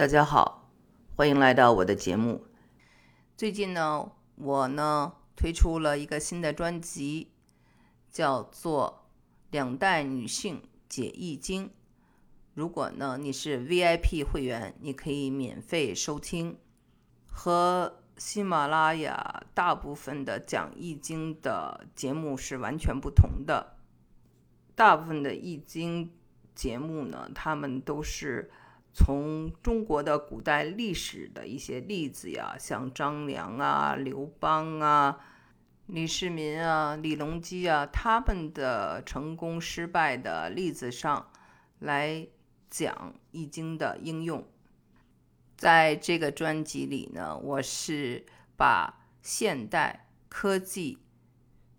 大家好，欢迎来到我的节目。最近呢，我呢推出了一个新的专辑，叫做《两代女性解易经》。如果呢你是 VIP 会员，你可以免费收听。和喜马拉雅大部分的讲易经的节目是完全不同的。大部分的易经节目呢，他们都是从中国的古代历史的一些例子呀，像张良啊、刘邦啊、李世民啊、李隆基啊，他们的成功失败的例子上来讲易经的应用。在这个专辑里呢，我是把现代科技、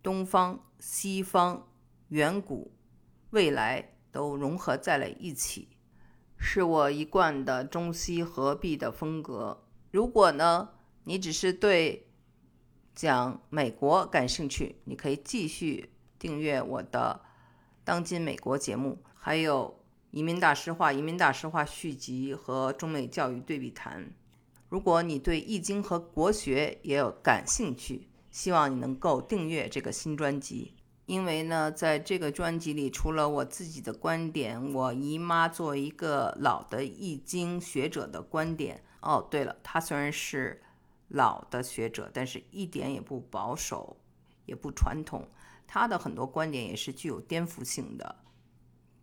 东方、西方、远古、未来都融合在了一起，是我一贯的中西合璧的风格。如果呢，你只是对讲美国感兴趣，你可以继续订阅我的《当今美国》节目，还有。移民大师话、移民大师话续集和中美教育对比谈。如果你对易经和国学也有感兴趣，希望你能够订阅这个新专辑。因为呢，在这个专辑里，除了我自己的观点，我姨妈作为一个老的易经学者的观点。哦，对了，她虽然是老的学者，但是一点也不保守，也不传统。她的很多观点也是具有颠覆性的。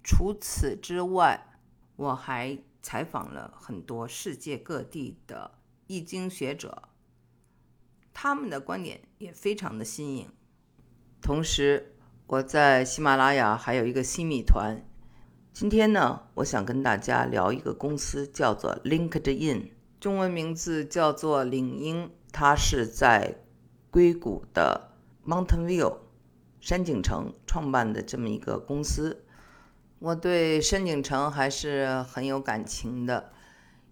除此之外，我还采访了很多世界各地的易经学者，他们的观点也非常的新颖。同时，我在喜马拉雅还有一个新米团。今天呢，我想跟大家聊一个公司，叫做 LinkedIn，中文名字叫做领英，它是在硅谷的 Mountain View 山景城创办的这么一个公司。我对山景城还是很有感情的，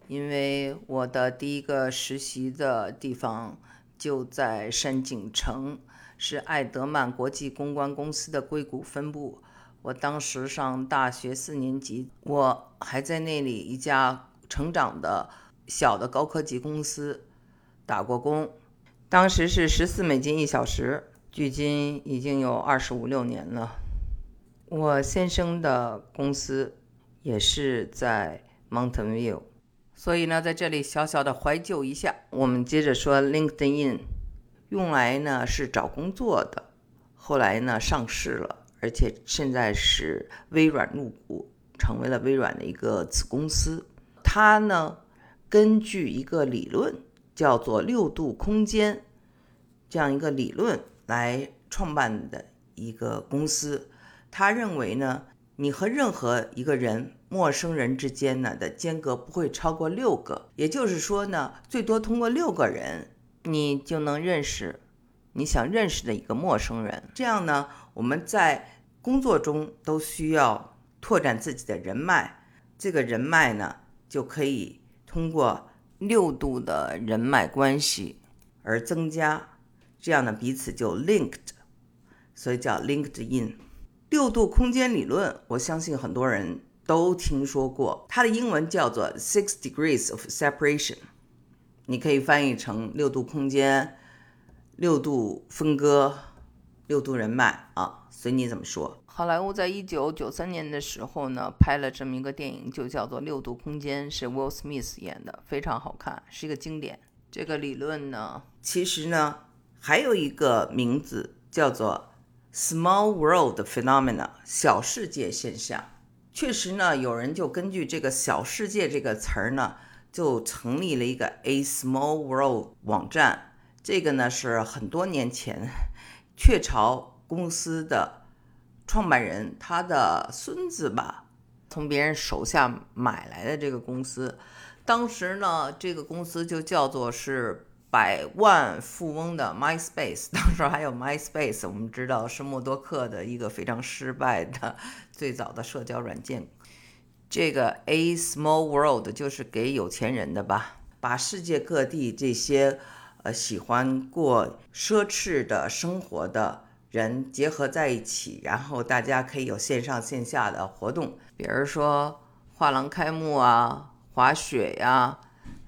因为我的第一个实习的地方就在山景城，是艾德曼国际公关公司的硅谷分部。我当时上大学四年级，我还在那里一家成长的小的高科技公司打过工，当时是十四美金一小时，距今已经有二十五六年了。我先生的公司也是在 Mountain View，所以呢，在这里小小的怀旧一下。我们接着说 LinkedIn，用来呢是找工作的，后来呢上市了，而且现在是微软入股，成为了微软的一个子公司。它呢根据一个理论叫做六度空间这样一个理论来创办的一个公司。他认为呢，你和任何一个人、陌生人之间呢的间隔不会超过六个，也就是说呢，最多通过六个人，你就能认识你想认识的一个陌生人。这样呢，我们在工作中都需要拓展自己的人脉，这个人脉呢就可以通过六度的人脉关系而增加，这样呢彼此就 linked，所以叫 LinkedIn。六度空间理论，我相信很多人都听说过。它的英文叫做 Six Degrees of Separation，你可以翻译成六度空间、六度分割、六度人脉啊，随你怎么说。好莱坞在一九九三年的时候呢，拍了这么一个电影，就叫做《六度空间》，是 Will Smith 演的，非常好看，是一个经典。这个理论呢，其实呢还有一个名字叫做。Small world phenomena，小世界现象，确实呢，有人就根据这个“小世界”这个词儿呢，就成立了一个 A Small World 网站。这个呢是很多年前 雀巢公司的创办人他的孙子吧，从别人手下买来的这个公司。当时呢，这个公司就叫做是。百万富翁的 MySpace，当时还有 MySpace，我们知道是默多克的一个非常失败的最早的社交软件。这个 A Small World 就是给有钱人的吧，把世界各地这些呃喜欢过奢侈的生活的人结合在一起，然后大家可以有线上线下的活动，比如说画廊开幕啊。滑雪呀、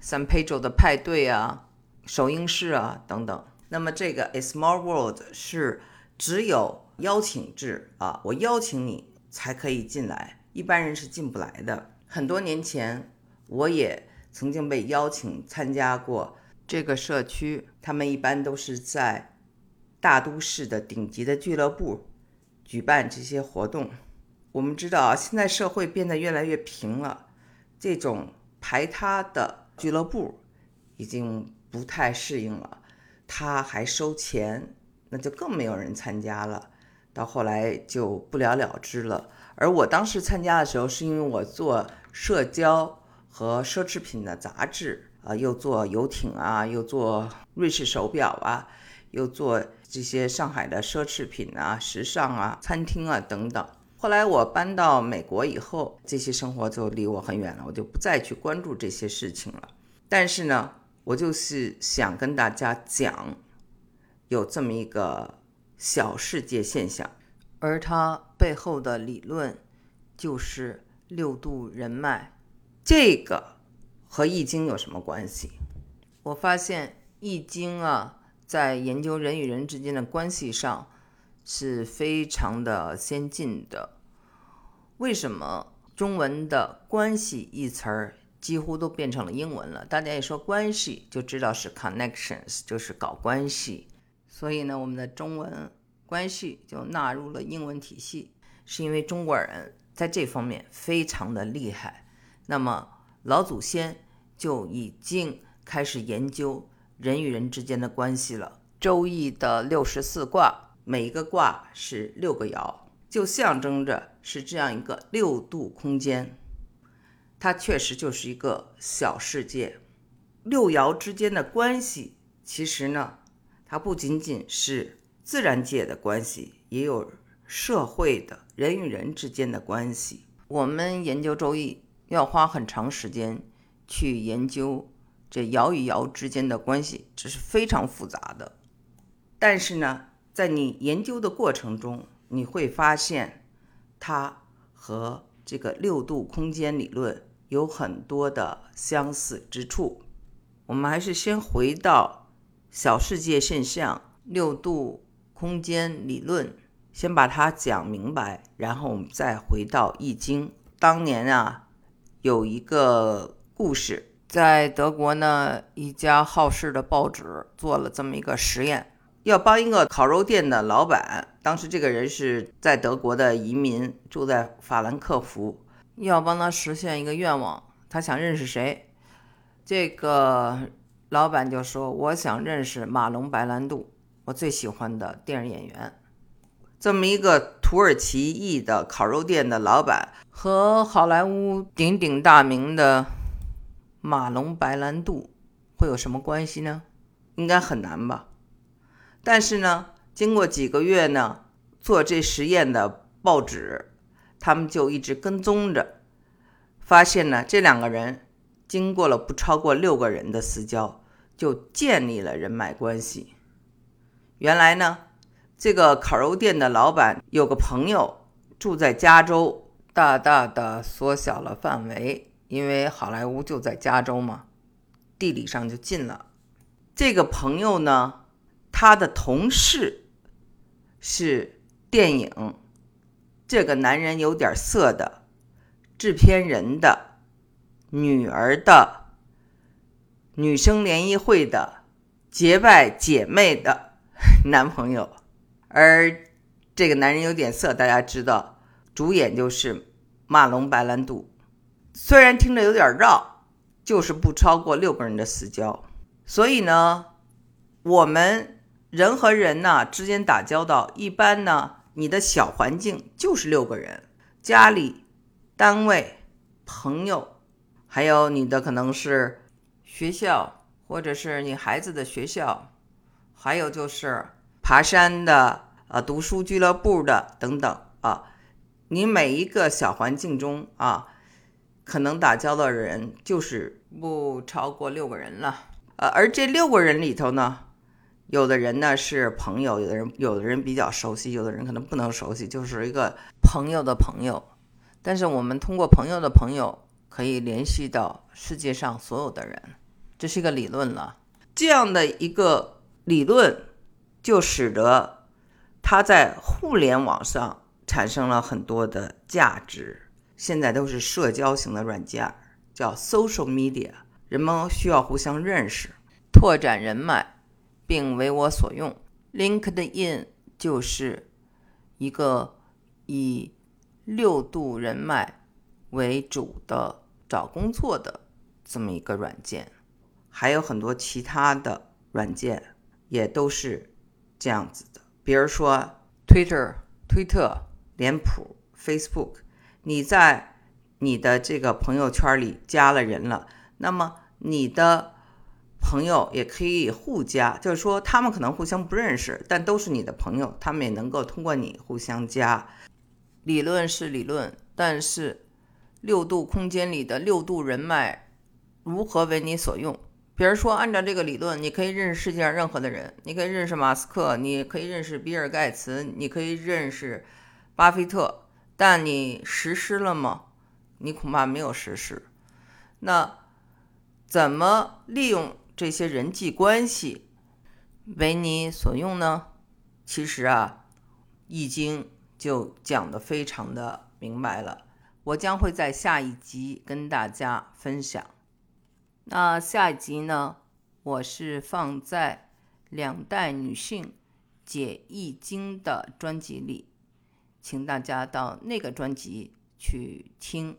San Pedro 的派对啊、首映式啊等等。那么这个 A Small World 是只有邀请制啊，我邀请你才可以进来，一般人是进不来的。很多年前，我也曾经被邀请参加过这个社区，他们一般都是在大都市的顶级的俱乐部举办这些活动。我们知道啊，现在社会变得越来越平了，这种排他的俱乐部已经不太适应了。他还收钱，那就更没有人参加了。到后来就不了了之了。而我当时参加的时候，是因为我做社交和奢侈品的杂志啊，又做游艇啊，又做瑞士手表啊，又做这些上海的奢侈品啊、时尚啊、餐厅啊等等。后来我搬到美国以后，这些生活就离我很远了，我就不再去关注这些事情了。但是呢。我就是想跟大家讲，有这么一个小世界现象，而它背后的理论就是六度人脉。这个和易经有什么关系？我发现易经啊，在研究人与人之间的关系上是非常的先进的。为什么中文的关系一词儿？几乎都变成了英文了。大家一说关系，就知道是 connections，就是搞关系。所以呢，我们的中文关系就纳入了英文体系，是因为中国人在这方面非常的厉害。那么老祖先就已经开始研究人与人之间的关系了。周易的六十四卦，每一个卦是六个爻，就象征着是这样一个六度空间。它确实就是一个小世界，六爻之间的关系，其实呢，它不仅仅是自然界的关系，也有社会的人与人之间的关系。我们研究周易要花很长时间去研究这爻与爻之间的关系，这是非常复杂的。但是呢，在你研究的过程中，你会发现它和这个六度空间理论。有很多的相似之处，我们还是先回到小世界现象、六度空间理论，先把它讲明白，然后我们再回到易经。当年啊，有一个故事，在德国呢，一家好事的报纸做了这么一个实验，要帮一个烤肉店的老板，当时这个人是在德国的移民，住在法兰克福。要帮他实现一个愿望，他想认识谁？这个老板就说：“我想认识马龙白兰度，我最喜欢的电影演员。”这么一个土耳其裔的烤肉店的老板和好莱坞鼎鼎大名的马龙白兰度会有什么关系呢？应该很难吧？但是呢，经过几个月呢，做这实验的报纸。他们就一直跟踪着，发现呢，这两个人经过了不超过六个人的私交，就建立了人脉关系。原来呢，这个烤肉店的老板有个朋友住在加州，大大的缩小了范围，因为好莱坞就在加州嘛，地理上就近了。这个朋友呢，他的同事是电影。这个男人有点色的制片人的女儿的女生联谊会的结拜姐妹的 男朋友，而这个男人有点色，大家知道，主演就是马龙白兰度。虽然听着有点绕，就是不超过六个人的私交。所以呢，我们人和人呢之间打交道，一般呢。你的小环境就是六个人，家里、单位、朋友，还有你的可能是学校，或者是你孩子的学校，还有就是爬山的、呃读书俱乐部的等等啊。你每一个小环境中啊，可能打交道的人就是不超过六个人了。呃，而这六个人里头呢。有的人呢是朋友，有的人有的人比较熟悉，有的人可能不能熟悉，就是一个朋友的朋友。但是我们通过朋友的朋友可以联系到世界上所有的人，这是一个理论了。这样的一个理论，就使得它在互联网上产生了很多的价值。现在都是社交型的软件，叫 social media，人们需要互相认识，拓展人脉，并为我所用。LinkedIn 就是一个以六度人脉为主的找工作的这么一个软件，还有很多其他的软件也都是这样子的，比如说 Twitter、推特、脸谱、Facebook。你在你的这个朋友圈里加了人了，那么你的朋友也可以互加，就是说他们可能互相不认识，但都是你的朋友，他们也能够通过你互相加。理论是理论，但是六度空间里的六度人脉如何为你所用？比如说，按照这个理论，你可以认识世界上任何的人，你可以认识马斯克，你可以认识比尔盖茨，你可以认识巴菲特。但你实施了吗？你恐怕没有实施。那怎么利用这些人际关系为你所用呢？其实啊，《易经》就讲的非常的明白了。我将会在下一集跟大家分享。那下一集呢，我是放在两代女性解易经的专辑里。请大家到那个专辑去听。